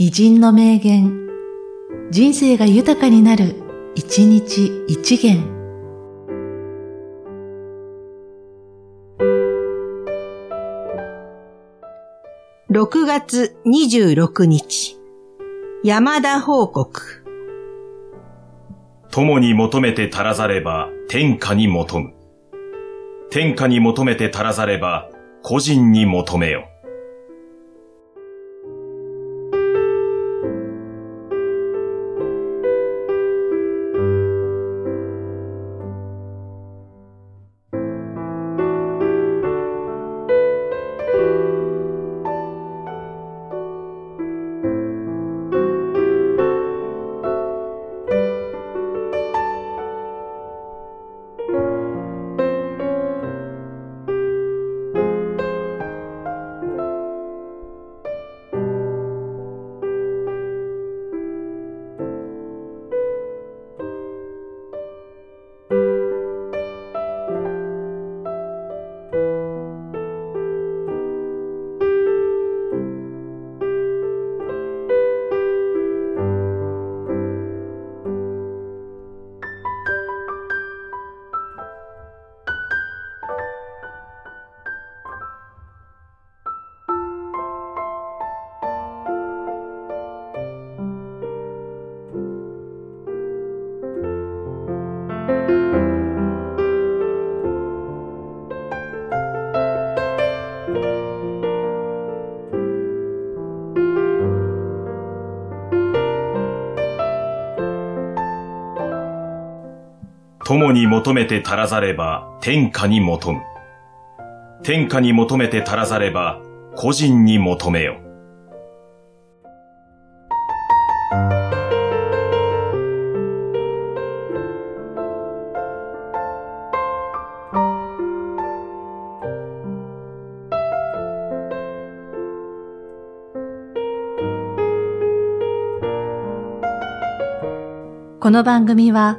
偉人の名言、人生が豊かになる、一日一元。6月26日、山田報告。友に求めて足らざれば天下に求む。天下に求めて足らざれば個人に求めよ。友に求めて足らざれば天下に求む。天下に求めて足らざれば個人に求めよ。この番組は、